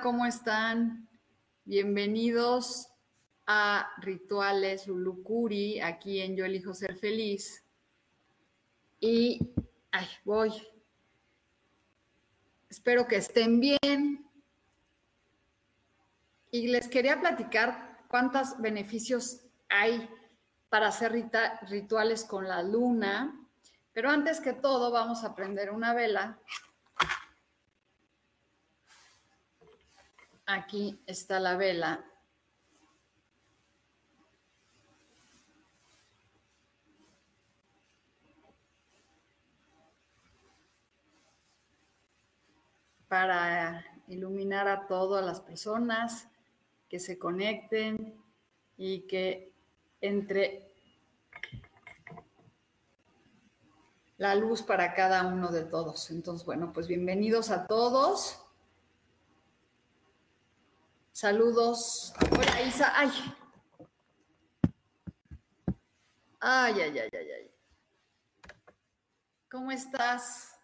¿Cómo están? Bienvenidos a Rituales Lulucuri, aquí en Yo Elijo Ser Feliz. Y, ay, voy. Espero que estén bien. Y les quería platicar cuántos beneficios hay para hacer rituales con la luna. Pero antes que todo, vamos a prender una vela Aquí está la vela. para iluminar a todas las personas que se conecten y que entre la luz para cada uno de todos. Entonces, bueno, pues bienvenidos a todos. Saludos. Hola, Isa. Ay. Ay, ay, ay, ay, ay. ¿Cómo estás?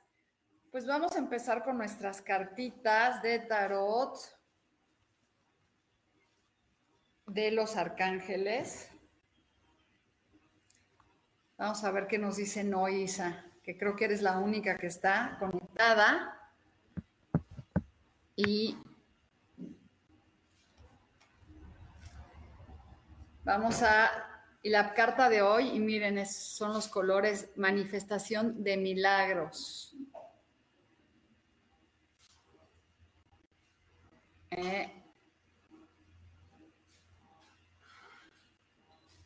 Pues vamos a empezar con nuestras cartitas de tarot de los arcángeles. Vamos a ver qué nos dicen hoy, Isa, que creo que eres la única que está conectada. Y Vamos a, y la carta de hoy, y miren, son los colores manifestación de milagros. Eh,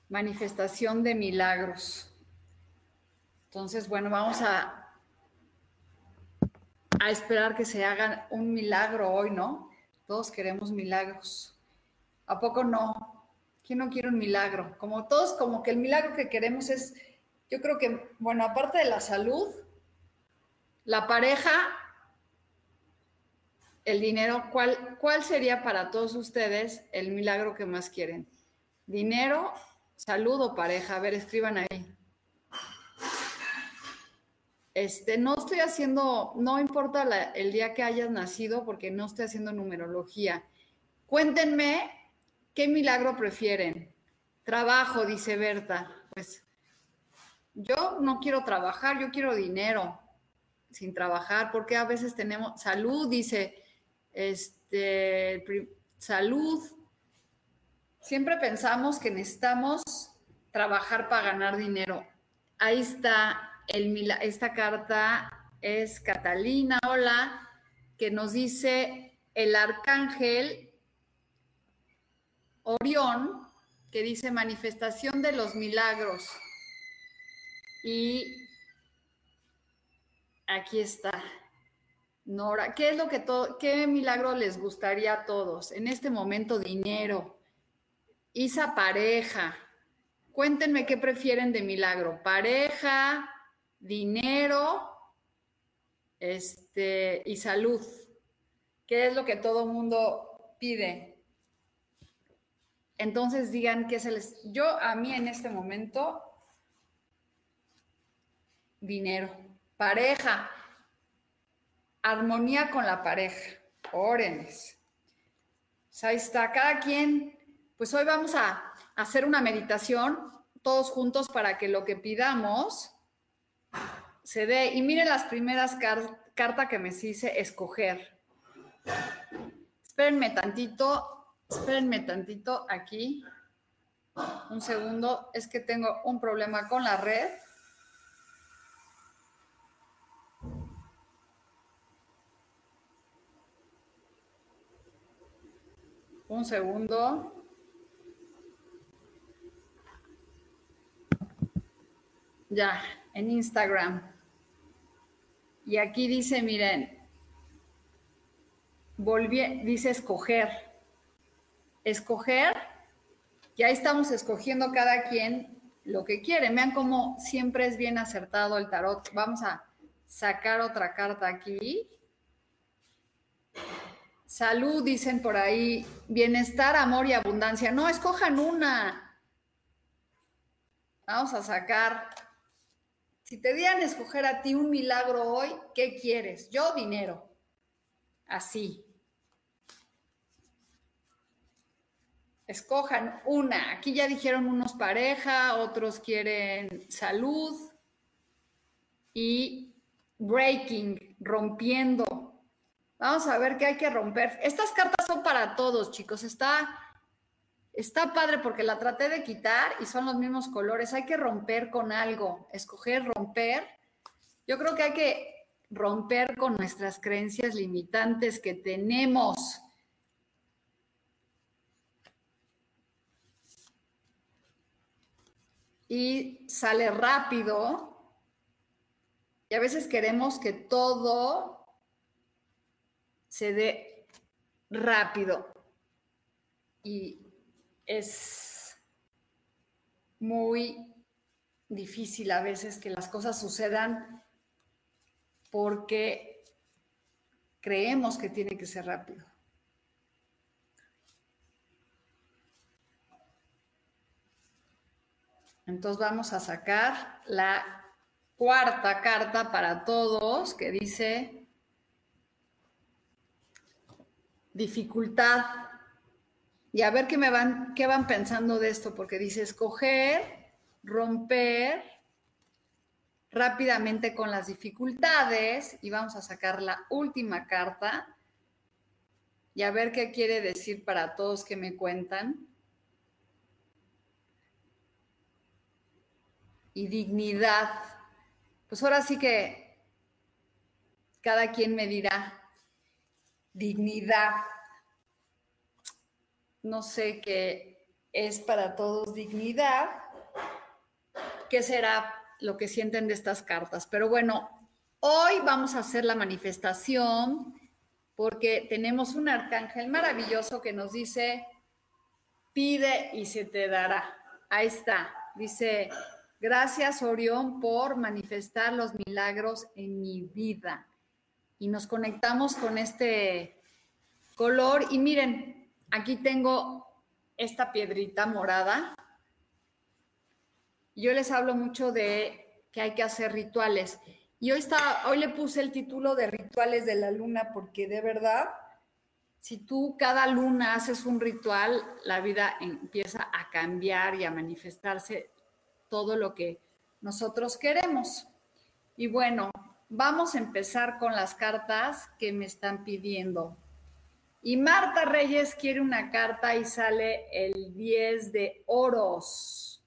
manifestación de milagros. Entonces, bueno, vamos a, a esperar que se haga un milagro hoy, ¿no? Todos queremos milagros. ¿A poco no? ¿Quién no quiere un milagro? Como todos, como que el milagro que queremos es, yo creo que, bueno, aparte de la salud, la pareja, el dinero, ¿cuál, cuál sería para todos ustedes el milagro que más quieren? Dinero, salud o pareja. A ver, escriban ahí. Este, no estoy haciendo, no importa el día que hayas nacido porque no estoy haciendo numerología. Cuéntenme ¿Qué milagro prefieren? Trabajo, dice Berta. Pues yo no quiero trabajar, yo quiero dinero sin trabajar, porque a veces tenemos salud, dice, este, salud. Siempre pensamos que necesitamos trabajar para ganar dinero. Ahí está el, esta carta es Catalina, hola, que nos dice el arcángel Orión, que dice manifestación de los milagros. Y aquí está. Nora, ¿qué es lo que todo, qué milagro les gustaría a todos? En este momento, dinero. Isa, pareja. Cuéntenme qué prefieren de milagro. Pareja, dinero, este, y salud. ¿Qué es lo que todo mundo pide? Entonces digan que se les... Yo a mí en este momento, dinero, pareja, armonía con la pareja, órenes. Pues ahí está, cada quien, pues hoy vamos a hacer una meditación todos juntos para que lo que pidamos se dé. Y miren las primeras cartas que me hice escoger. Espérenme tantito, espérenme tantito aquí. Un segundo, es que tengo un problema con la red. Un segundo. Ya, en Instagram. Y aquí dice, miren, volví, dice escoger. Escoger, ya estamos escogiendo cada quien lo que quiere. Vean cómo siempre es bien acertado el tarot. Vamos a sacar otra carta aquí. Salud, dicen por ahí. Bienestar, amor y abundancia. No, escojan una. Vamos a sacar si te dieran escoger a ti un milagro hoy, ¿qué quieres? Yo dinero. Así. Escojan una. Aquí ya dijeron unos pareja, otros quieren salud y breaking, rompiendo. Vamos a ver qué hay que romper. Estas cartas son para todos, chicos. Está Está padre porque la traté de quitar y son los mismos colores. Hay que romper con algo, escoger romper. Yo creo que hay que romper con nuestras creencias limitantes que tenemos. Y sale rápido. Y a veces queremos que todo se dé rápido. Y es muy difícil a veces que las cosas sucedan porque creemos que tiene que ser rápido. Entonces vamos a sacar la cuarta carta para todos que dice dificultad. Y a ver qué me van, qué van pensando de esto, porque dice escoger, romper rápidamente con las dificultades. Y vamos a sacar la última carta. Y a ver qué quiere decir para todos que me cuentan. Y dignidad. Pues ahora sí que cada quien me dirá dignidad no sé qué es para todos dignidad, qué será lo que sienten de estas cartas. Pero bueno, hoy vamos a hacer la manifestación porque tenemos un arcángel maravilloso que nos dice, pide y se te dará. Ahí está, dice, gracias Orión por manifestar los milagros en mi vida. Y nos conectamos con este color y miren, Aquí tengo esta piedrita morada. Yo les hablo mucho de que hay que hacer rituales. Y hoy, está, hoy le puse el título de rituales de la luna porque de verdad, si tú cada luna haces un ritual, la vida empieza a cambiar y a manifestarse todo lo que nosotros queremos. Y bueno, vamos a empezar con las cartas que me están pidiendo. Y Marta Reyes quiere una carta y sale el 10 de oros,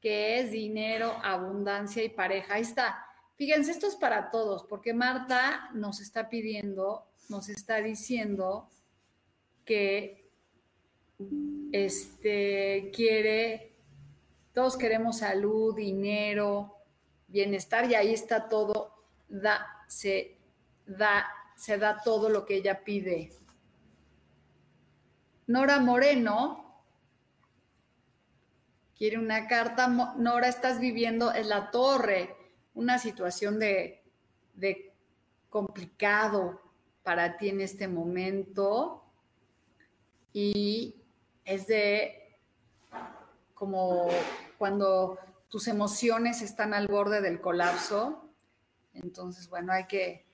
que es dinero, abundancia y pareja. Ahí está. Fíjense, esto es para todos, porque Marta nos está pidiendo, nos está diciendo que este quiere, todos queremos salud, dinero, bienestar, y ahí está todo, da, se da, se da todo lo que ella pide. Nora Moreno quiere una carta. Nora, estás viviendo en la torre una situación de, complicado para ti en este momento y es de como cuando tus emociones están al borde del colapso. Entonces, bueno, hay que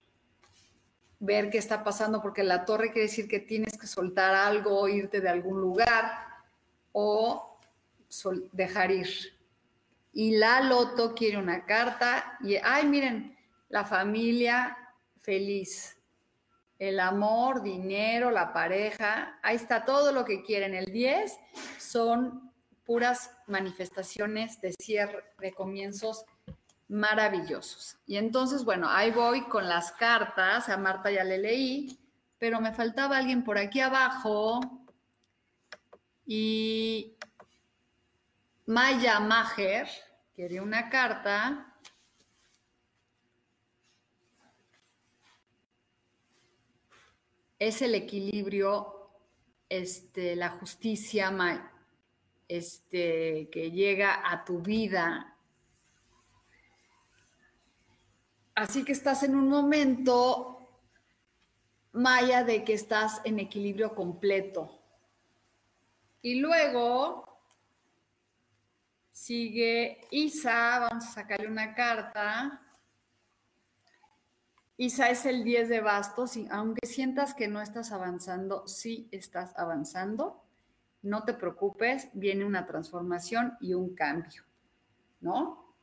ver qué está pasando, porque la torre quiere decir que tienes que soltar algo, irte de algún lugar o dejar ir. Y la loto quiere una carta y, ay, miren, la familia feliz. el amor, dinero, la pareja, ahí está todo lo que quieren. El 10 son puras manifestaciones de cierre, de comienzos maravillosos. Y entonces, bueno, ahí voy con las cartas, a Marta ya le leí, pero me faltaba alguien por aquí abajo. Y Maya Maher quería una carta. es el equilibrio, este, la justicia este, que llega a tu vida. Así que estás en un momento, Maya, de que estás en equilibrio completo. Y luego sigue Isa, vamos a sacarle una carta. Isa es el 10 de bastos aunque sientas que no estás avanzando, sí estás avanzando. No te preocupes, viene una transformación y un cambio, ¿no?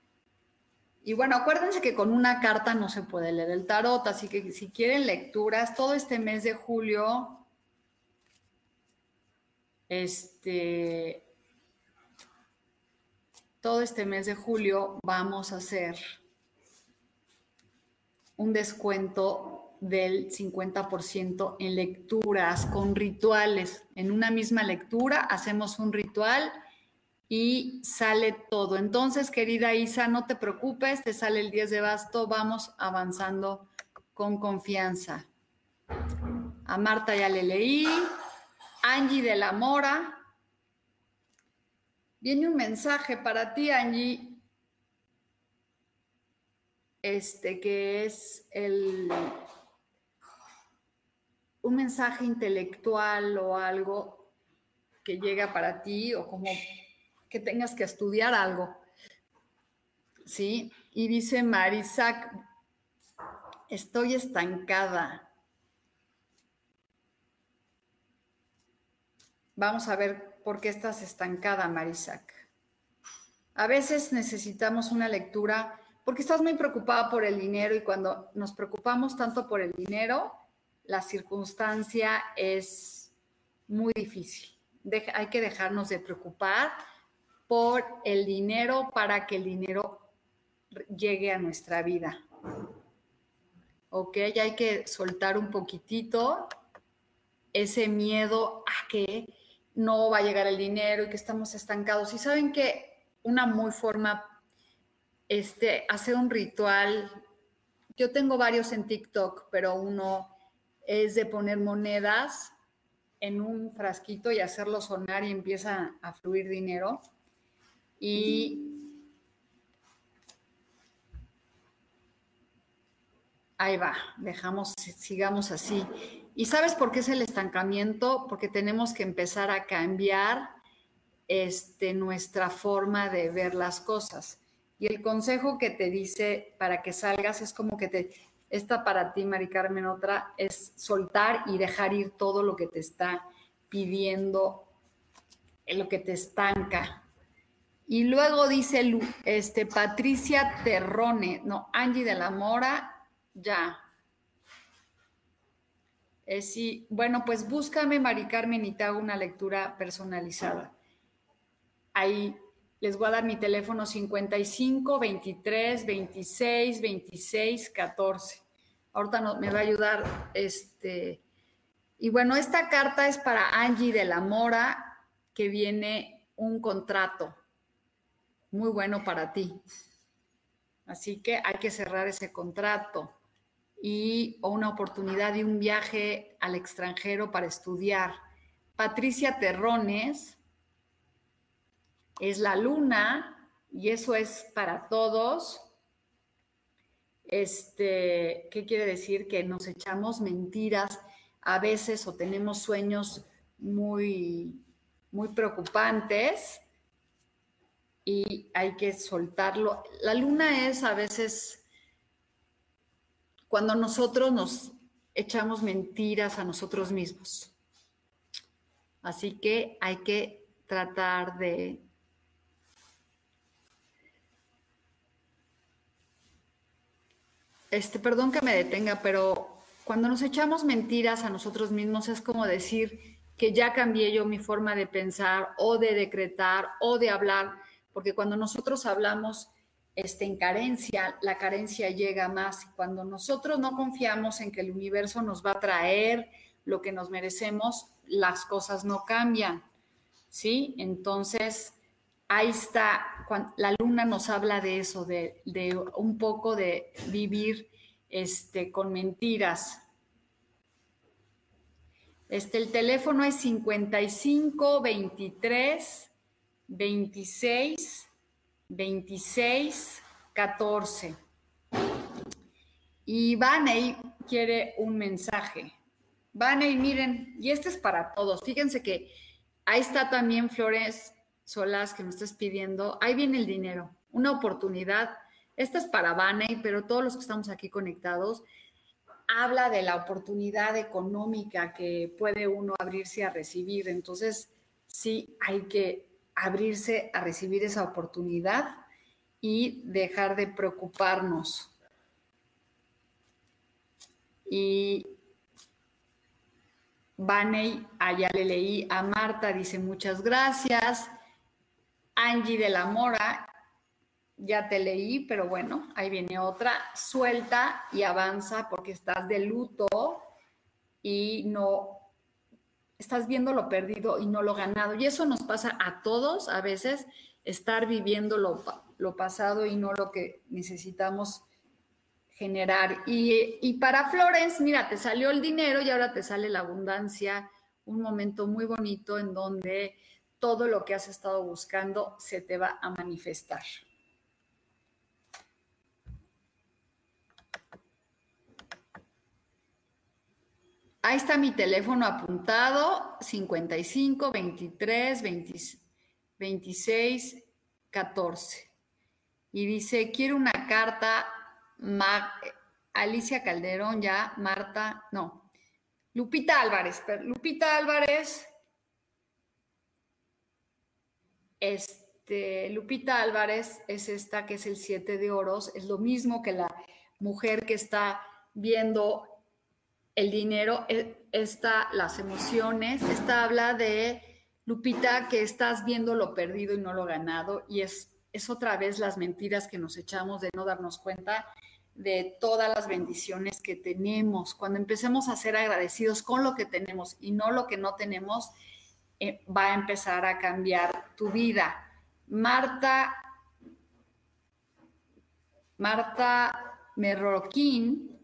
Y bueno, acuérdense que con una carta no se puede leer el tarot, así que si quieren lecturas, todo este mes de julio, este, todo este mes de julio vamos a hacer un descuento del 50% en lecturas con rituales. En una misma lectura hacemos un ritual y sale todo. Entonces, querida Isa, no te preocupes, te sale el 10 de basto, vamos avanzando con confianza. A Marta ya le leí. Angie de la Mora. Viene un mensaje para ti, Angie este, que es el, un mensaje intelectual o algo que llega para ti o como que tengas que estudiar algo. ¿Sí? Y dice Marisac, estoy estancada. Vamos a ver por qué estás estancada, Marisac. A veces necesitamos una lectura porque estás muy preocupada por el dinero y cuando nos preocupamos tanto por el dinero, la circunstancia es muy difícil. hay que dejarnos de preocupar por el dinero para que el dinero llegue a nuestra vida. ¿Ok? hay que soltar un poquitito ese miedo a que no va a llegar el dinero y que estamos estancados. Y saben que una muy forma este, hacer un ritual. Yo tengo varios en TikTok, pero uno es de poner monedas en un frasquito y hacerlo sonar y empieza a fluir dinero. Y ahí va, dejamos, sigamos así. ¿Y sabes por qué es el estancamiento? Porque tenemos que empezar a cambiar este, nuestra forma de ver las cosas. Y el consejo que te dice para que salgas es como que te, esta para ti, Mari Carmen, otra, es soltar y dejar ir todo lo que te está pidiendo, lo que te estanca. Y luego dice este, Patricia Terrone, no, Angie de la Mora, ya. Eh, sí, bueno, pues búscame, Mari Carmen, y te hago una lectura personalizada. Ahí les voy a dar mi teléfono 55 23 26 26 14. Ahorita me va a ayudar este. Y bueno, esta carta es para Angie de la Mora, que viene un contrato muy bueno para ti. Así que hay que cerrar ese contrato y una oportunidad de un viaje al extranjero para estudiar. Patricia Terrones es la luna y eso es para todos. Este, ¿qué quiere decir? Que nos echamos mentiras a veces o tenemos sueños muy, muy preocupantes y hay que soltarlo. La luna es a veces cuando nosotros nos echamos mentiras a nosotros mismos. Así que hay que tratar de Este, perdón que me detenga, pero cuando nos echamos mentiras a nosotros mismos es como decir que ya cambié yo mi forma de pensar o de decretar o de hablar, porque cuando nosotros hablamos este, en carencia, la carencia llega más. Cuando nosotros no confiamos en que el universo nos va a traer lo que nos merecemos, las cosas no cambian, ¿sí? Entonces, ahí está, la luna nos habla de eso, de, de un poco de vivir este, con mentiras. Este, el teléfono es 55 23 26 26 14. Y Vaney quiere un mensaje. Vaney, miren, y este es para todos. Fíjense que ahí está también Flores Solas que me estás pidiendo. Ahí viene el dinero, una oportunidad esta es para Baney, pero todos los que estamos aquí conectados, habla de la oportunidad económica que puede uno abrirse a recibir. Entonces, sí hay que abrirse a recibir esa oportunidad y dejar de preocuparnos. Y Baney, allá le leí a Marta, dice muchas gracias. Angie de la Mora, ya te leí, pero bueno, ahí viene otra, suelta y avanza porque estás de luto y no estás viendo lo perdido y no lo ganado. Y eso nos pasa a todos a veces, estar viviendo lo, lo pasado y no lo que necesitamos generar. Y, y para Florence, mira, te salió el dinero y ahora te sale la abundancia, un momento muy bonito en donde todo lo que has estado buscando se te va a manifestar. Ahí está mi teléfono apuntado, 55 23 26 14. Y dice, quiero una carta, Alicia Calderón ya, Marta, no, Lupita Álvarez, Lupita Álvarez, este, Lupita Álvarez es esta que es el 7 de oros, es lo mismo que la mujer que está viendo el dinero, e, está las emociones, esta habla de Lupita que estás viendo lo perdido y no lo ganado y es, es otra vez las mentiras que nos echamos de no darnos cuenta de todas las bendiciones que tenemos. Cuando empecemos a ser agradecidos con lo que tenemos y no lo que no tenemos, eh, va a empezar a cambiar tu vida. Marta, Marta Merroquín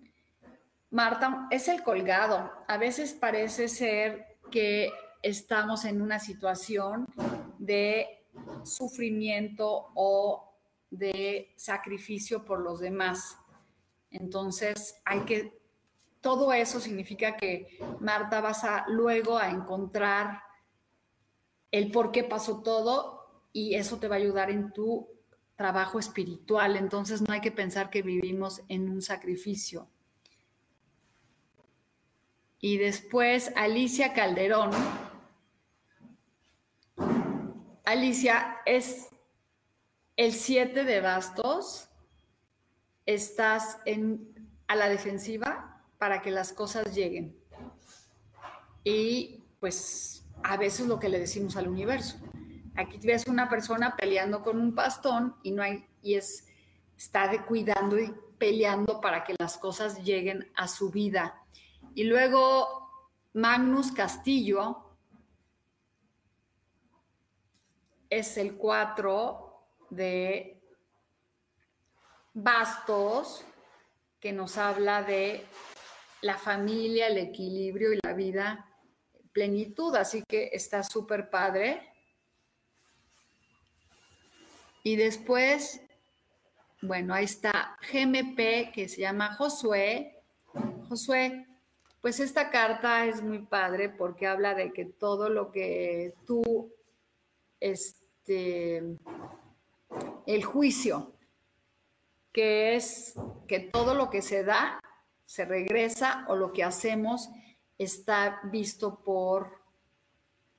Marta, es el colgado. A veces parece ser que estamos en una situación de sufrimiento o de sacrificio por los demás. Entonces, hay que, todo eso significa que Marta vas a luego a encontrar el por qué pasó todo y eso te va a ayudar en tu trabajo espiritual. Entonces, no hay que pensar que vivimos en un sacrificio y después Alicia Calderón. Alicia, es el 7 de bastos. Estás en, a la defensiva para que las cosas lleguen. Y pues a veces lo que le decimos al universo. Aquí ves una persona peleando con un pastón y no hay, y es, está cuidando y peleando para que las cosas lleguen a su vida y luego Magnus Castillo es el 4 de bastos que nos habla de la familia, el equilibrio y la vida plenitud, así que está súper padre. Y después, bueno, ahí está GMP que se llama Josué. Josué, pues esta carta es muy padre porque habla de que todo lo que tú, este, el juicio, que es que todo lo que se da se regresa o lo que hacemos está visto por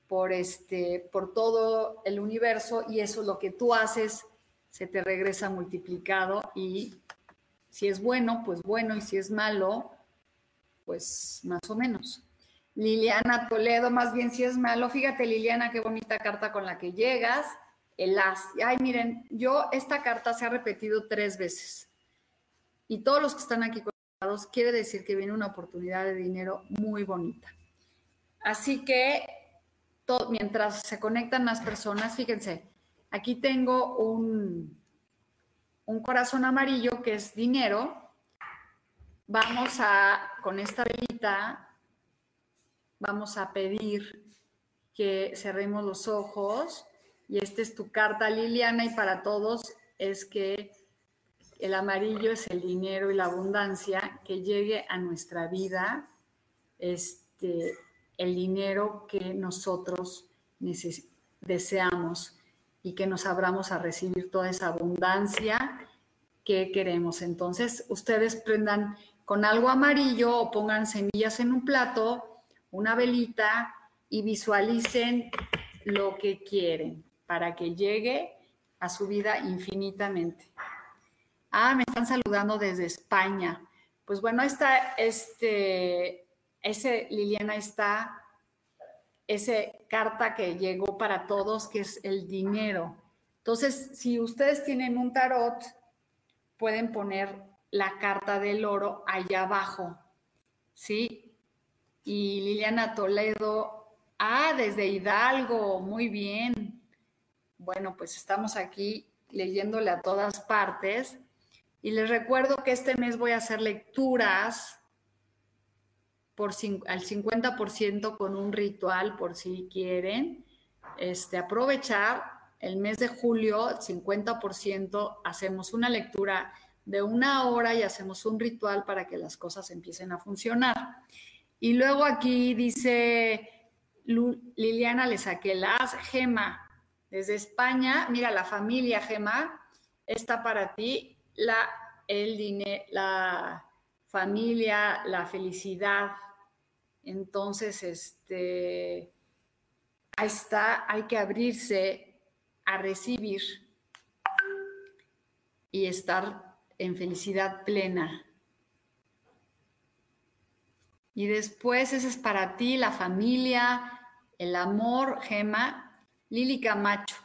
por este por todo el universo y eso es lo que tú haces se te regresa multiplicado y si es bueno pues bueno y si es malo pues más o menos. Liliana Toledo, más bien si es malo. Fíjate, Liliana, qué bonita carta con la que llegas. El as. Ay, miren, yo esta carta se ha repetido tres veces. Y todos los que están aquí conectados, quiere decir que viene una oportunidad de dinero muy bonita. Así que mientras se conectan más personas, fíjense, aquí tengo un, un corazón amarillo que es dinero. Vamos a, con esta velita, vamos a pedir que cerremos los ojos y esta es tu carta Liliana y para todos es que el amarillo es el dinero y la abundancia que llegue a nuestra vida este el dinero que nosotros deseamos y que nos abramos a recibir toda esa abundancia que queremos. Entonces, ustedes prendan con algo amarillo o pongan semillas en un plato una velita y visualicen lo que quieren para que llegue a su vida infinitamente. Ah, me están saludando desde España. Pues bueno, está este, ese Liliana está, ese carta que llegó para todos, que es el dinero. Entonces, si ustedes tienen un tarot, pueden poner la carta del oro allá abajo, ¿sí? y Liliana Toledo. Ah, desde Hidalgo, muy bien. Bueno, pues estamos aquí leyéndole a todas partes. Y les recuerdo que este mes voy a hacer lecturas por al 50% con un ritual, por si quieren. Este, aprovechar el mes de julio, 50%, hacemos una lectura de una hora y hacemos un ritual para que las cosas empiecen a funcionar. Y luego aquí dice Liliana, le saqué las Gema, desde España, mira, la familia Gema está para ti, la, el dinero, la familia, la felicidad. Entonces, este, ahí está, hay que abrirse a recibir y estar en felicidad plena. Y después ese es para ti, la familia, el amor, Gema, Lili Camacho.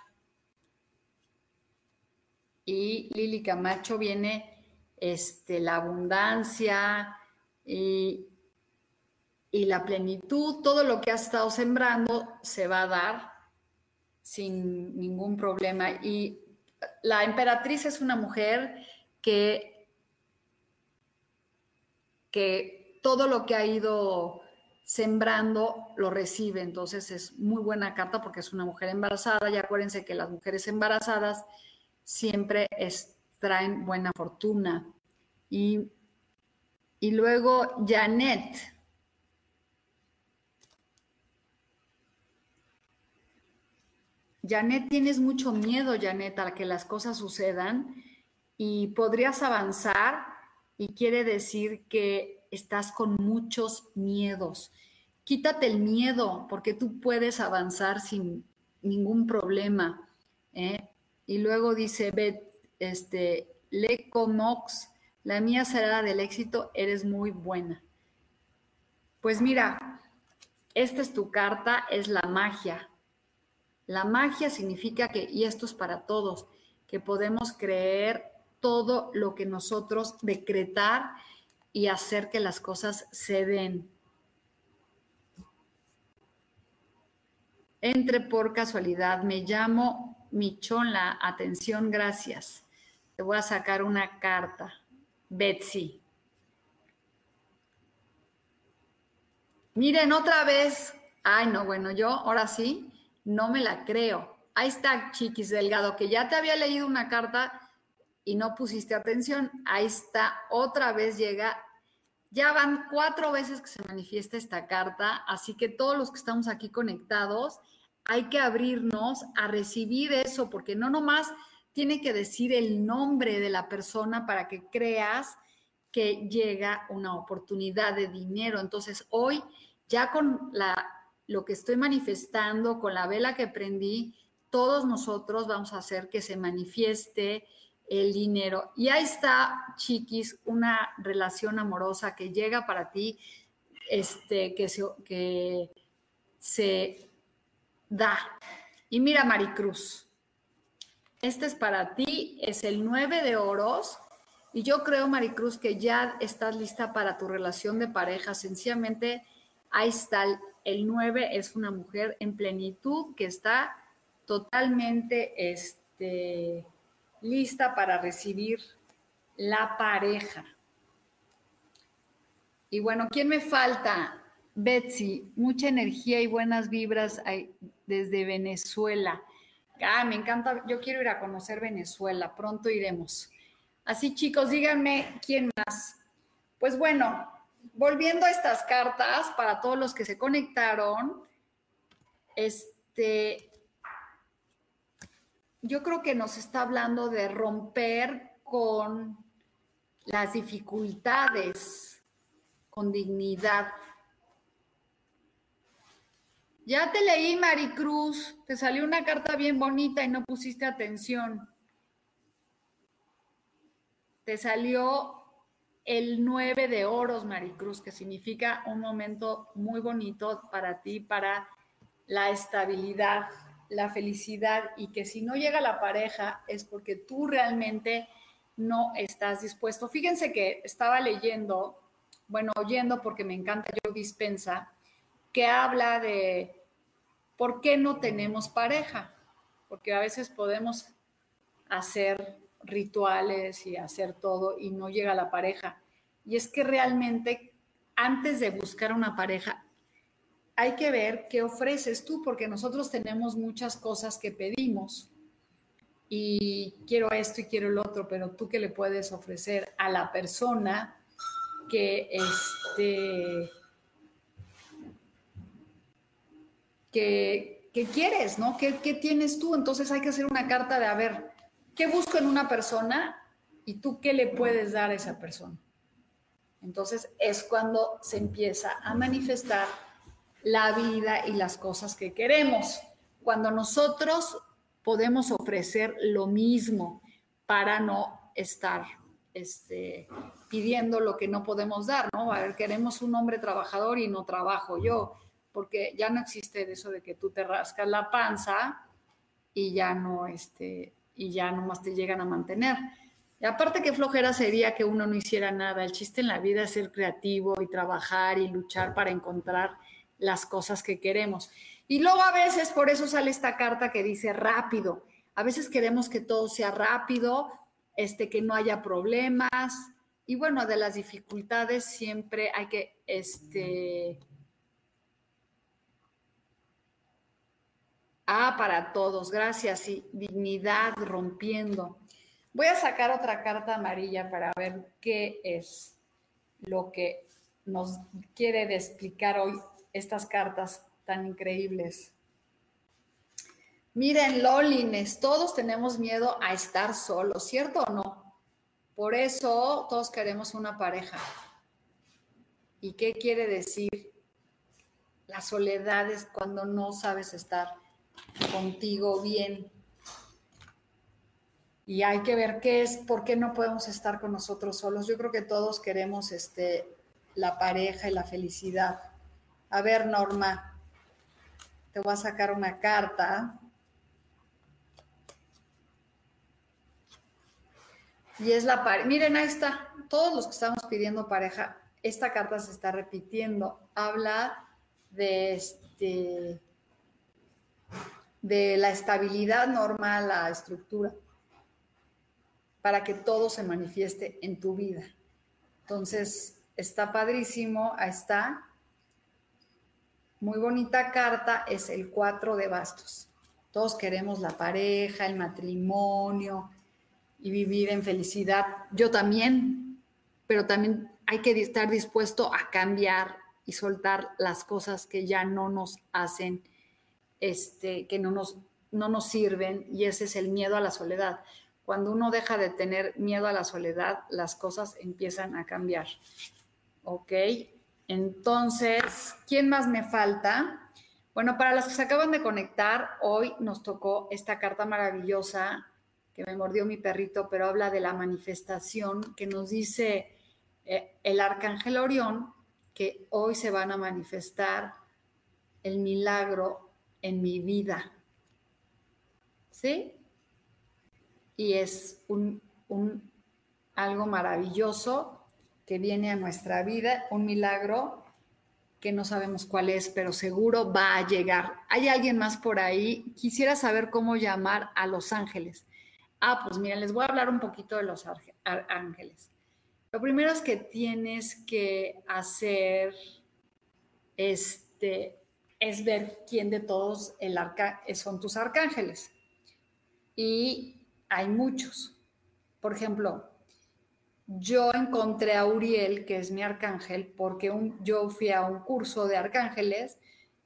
Y Lili Camacho viene este, la abundancia y, y la plenitud, todo lo que has estado sembrando se va a dar sin ningún problema. Y la emperatriz es una mujer que, que todo lo que ha ido sembrando lo recibe. Entonces es muy buena carta porque es una mujer embarazada. Y acuérdense que las mujeres embarazadas siempre traen buena fortuna. Y, y luego Janet. Janet, tienes mucho miedo, Janet, a que las cosas sucedan y podrías avanzar y quiere decir que estás con muchos miedos. Quítate el miedo porque tú puedes avanzar sin ningún problema. ¿eh? Y luego dice Beth, este, Lecomox, la mía será del éxito, eres muy buena. Pues mira, esta es tu carta, es la magia. La magia significa que, y esto es para todos, que podemos creer todo lo que nosotros decretar y hacer que las cosas se den. Entre por casualidad, me llamo Michonla, atención, gracias. Te voy a sacar una carta. Betsy. Miren otra vez. Ay, no, bueno, yo ahora sí, no me la creo. Ahí está, Chiquis Delgado, que ya te había leído una carta y no pusiste atención, ahí está, otra vez llega. Ya van cuatro veces que se manifiesta esta carta, así que todos los que estamos aquí conectados, hay que abrirnos a recibir eso, porque no nomás tiene que decir el nombre de la persona para que creas que llega una oportunidad de dinero. Entonces, hoy ya con la, lo que estoy manifestando, con la vela que prendí, todos nosotros vamos a hacer que se manifieste el dinero. Y ahí está, chiquis, una relación amorosa que llega para ti. este, que, se, que se da. Y mira, Maricruz, este es para ti, es el 9 de oros. Y yo creo, Maricruz, que ya estás lista para tu relación de pareja. Sencillamente, ahí está el, el 9, es una mujer en plenitud que está totalmente este, lista para recibir la pareja. Y bueno, ¿quién me falta? Betsy, mucha energía y buenas vibras desde Venezuela. Ah, me encanta, yo quiero ir a conocer Venezuela, pronto iremos. Así chicos, díganme quién más. Pues bueno, volviendo a estas cartas, para todos los que se conectaron, este, yo creo que nos está hablando de romper con las dificultades, con dignidad. Ya te leí, Maricruz, te salió una carta bien bonita y no pusiste atención. Te salió el 9 de oros, Maricruz, que significa un momento muy bonito para ti, para la estabilidad, la felicidad y que si no llega la pareja es porque tú realmente no estás dispuesto. Fíjense que estaba leyendo, bueno, oyendo porque me encanta yo dispensa, que habla de por qué no tenemos pareja, porque a veces podemos hacer rituales y hacer todo y no llega la pareja. Y es que realmente antes de buscar una pareja hay que ver qué ofreces tú, porque nosotros tenemos muchas cosas que pedimos y quiero esto y quiero el otro, pero tú qué le puedes ofrecer a la persona que este que, quieres, ¿no? ¿Qué, ¿Qué tienes tú? Entonces hay que hacer una carta de a ver, ¿qué busco en una persona y tú qué le puedes dar a esa persona? Entonces es cuando se empieza a manifestar la vida y las cosas que queremos. Cuando nosotros podemos ofrecer lo mismo para no estar este, pidiendo lo que no podemos dar, ¿no? A ver, queremos un hombre trabajador y no trabajo yo, porque ya no existe eso de que tú te rascas la panza y ya no, este, y ya nomás te llegan a mantener. Y aparte que flojera sería que uno no hiciera nada. El chiste en la vida es ser creativo y trabajar y luchar para encontrar las cosas que queremos. Y luego a veces, por eso sale esta carta que dice rápido. A veces queremos que todo sea rápido, este, que no haya problemas. Y bueno, de las dificultades siempre hay que, este, Ah, para todos, gracias. Y dignidad rompiendo. Voy a sacar otra carta amarilla para ver qué es lo que nos quiere explicar hoy estas cartas tan increíbles. Miren, Lolines, todos tenemos miedo a estar solos, ¿cierto o no? Por eso todos queremos una pareja. ¿Y qué quiere decir? La soledad es cuando no sabes estar contigo bien. Y hay que ver qué es, por qué no podemos estar con nosotros solos. Yo creo que todos queremos este, la pareja y la felicidad. A ver, Norma, te voy a sacar una carta. Y es la pareja. Miren, ahí está. Todos los que estamos pidiendo pareja, esta carta se está repitiendo. Habla de este de la estabilidad normal, la estructura, para que todo se manifieste en tu vida. Entonces, está padrísimo, ahí está. Muy bonita carta es el 4 de bastos. Todos queremos la pareja, el matrimonio y vivir en felicidad. Yo también, pero también hay que estar dispuesto a cambiar y soltar las cosas que ya no nos hacen, este, que no nos, no nos sirven y ese es el miedo a la soledad. Cuando uno deja de tener miedo a la soledad, las cosas empiezan a cambiar. ¿Ok? Entonces, ¿quién más me falta? Bueno, para los que se acaban de conectar, hoy nos tocó esta carta maravillosa que me mordió mi perrito, pero habla de la manifestación que nos dice eh, el arcángel Orión que hoy se van a manifestar el milagro en mi vida. ¿Sí? Y es un, algo maravilloso que viene a nuestra vida, un milagro que no sabemos cuál es, pero seguro va a llegar. ¿Hay alguien más por ahí? Quisiera saber cómo llamar a los ángeles. Ah, pues mira, les voy a hablar un poquito de los ángeles. Lo primero es que tienes que hacer, este, es ver quién de todos el arca son tus arcángeles. Y hay muchos. Por ejemplo, yo encontré a Uriel, que es mi arcángel, porque yo fui a un curso de arcángeles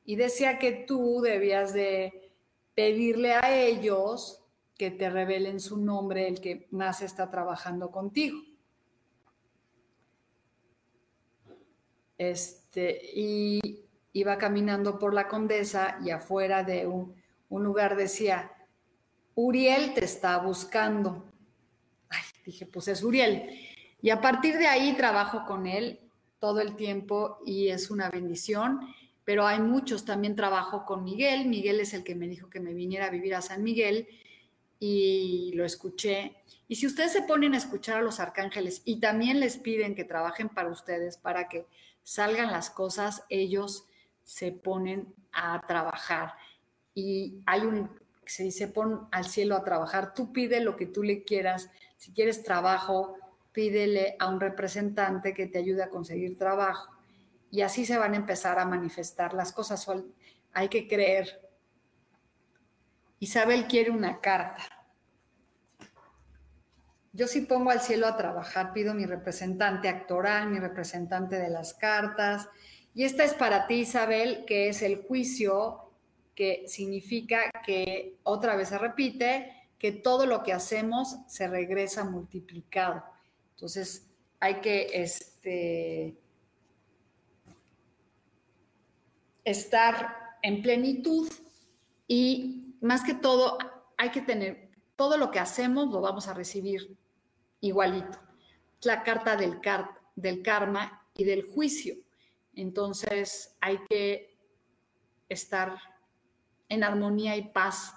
y decía que tú debías de pedirle a ellos que te revelen su nombre, el que más está trabajando contigo. Este, y iba caminando por la condesa y afuera de un, un lugar decía, Uriel te está buscando. Ay, dije, pues es Uriel. Y a partir de ahí trabajo con él todo el tiempo y es una bendición, pero hay muchos, también trabajo con Miguel, Miguel es el que me dijo que me viniera a vivir a San Miguel y lo escuché. Y si ustedes se ponen a escuchar a los arcángeles y también les piden que trabajen para ustedes, para que salgan las cosas, ellos se ponen a trabajar. Y hay un, se dice, pon al cielo a trabajar, tú pide lo que tú le quieras, si quieres trabajo, pídele a un representante que te ayude a conseguir trabajo. Y así se van a empezar a manifestar las cosas. Hay que creer. Isabel quiere una carta. Yo sí pongo al cielo a trabajar, pido mi representante actoral, mi representante de las cartas. Y esta es para ti, Isabel, que es el juicio, que significa que otra vez se repite, que todo lo que hacemos se regresa multiplicado. Entonces, hay que este, estar en plenitud y más que todo, hay que tener, todo lo que hacemos lo vamos a recibir igualito. La carta del, del karma y del juicio. Entonces, hay que estar en armonía y paz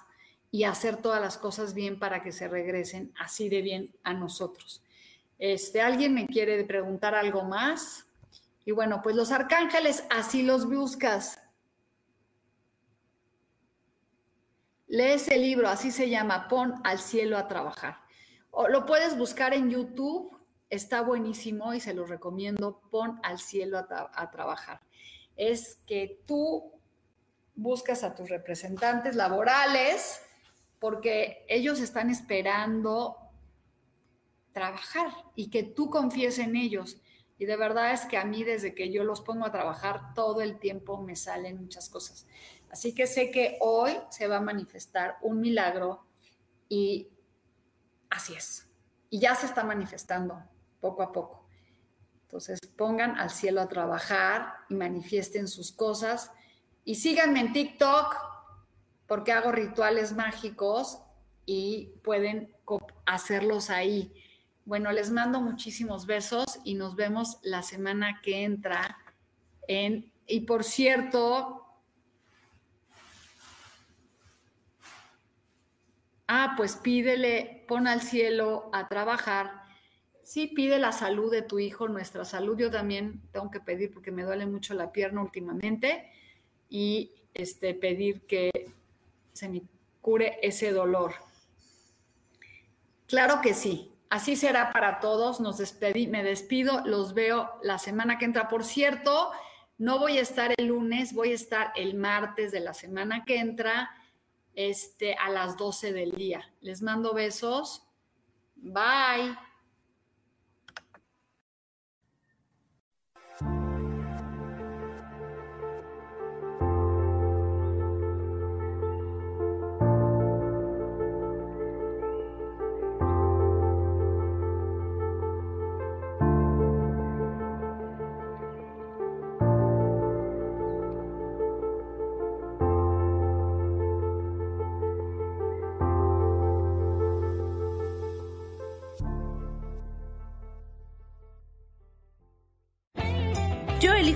y hacer todas las cosas bien para que se regresen así de bien a nosotros. Este, ¿Alguien me quiere preguntar algo más? Y bueno, pues los arcángeles así los buscas. Lee ese libro, así se llama, Pon al cielo a trabajar. O lo puedes buscar en YouTube, está buenísimo y se lo recomiendo, Pon al cielo a trabajar. Es que tú buscas a tus representantes laborales porque ellos están esperando trabajar y que tú confíes en ellos. Y de verdad es que a mí desde que yo los pongo a trabajar todo el tiempo me salen muchas cosas. Así que sé que hoy se va a manifestar un milagro y así es. Y ya se está manifestando poco a poco. Entonces pongan al cielo a trabajar y manifiesten sus cosas. Y síganme en TikTok porque hago rituales mágicos y pueden hacerlos ahí. Bueno, les mando muchísimos besos y nos vemos la semana que entra. En, y por cierto, ah, pues pídele, pon al cielo a trabajar. Sí, pide la salud de tu hijo, nuestra salud. Yo también tengo que pedir porque me duele mucho la pierna últimamente y este, pedir que se me cure ese dolor. Claro que sí. Así será para todos. Nos despedí, me despido. Los veo la semana que entra. Por cierto, no voy a estar el lunes, voy a estar el martes de la semana que entra, este, a las 12 del día. Les mando besos. Bye.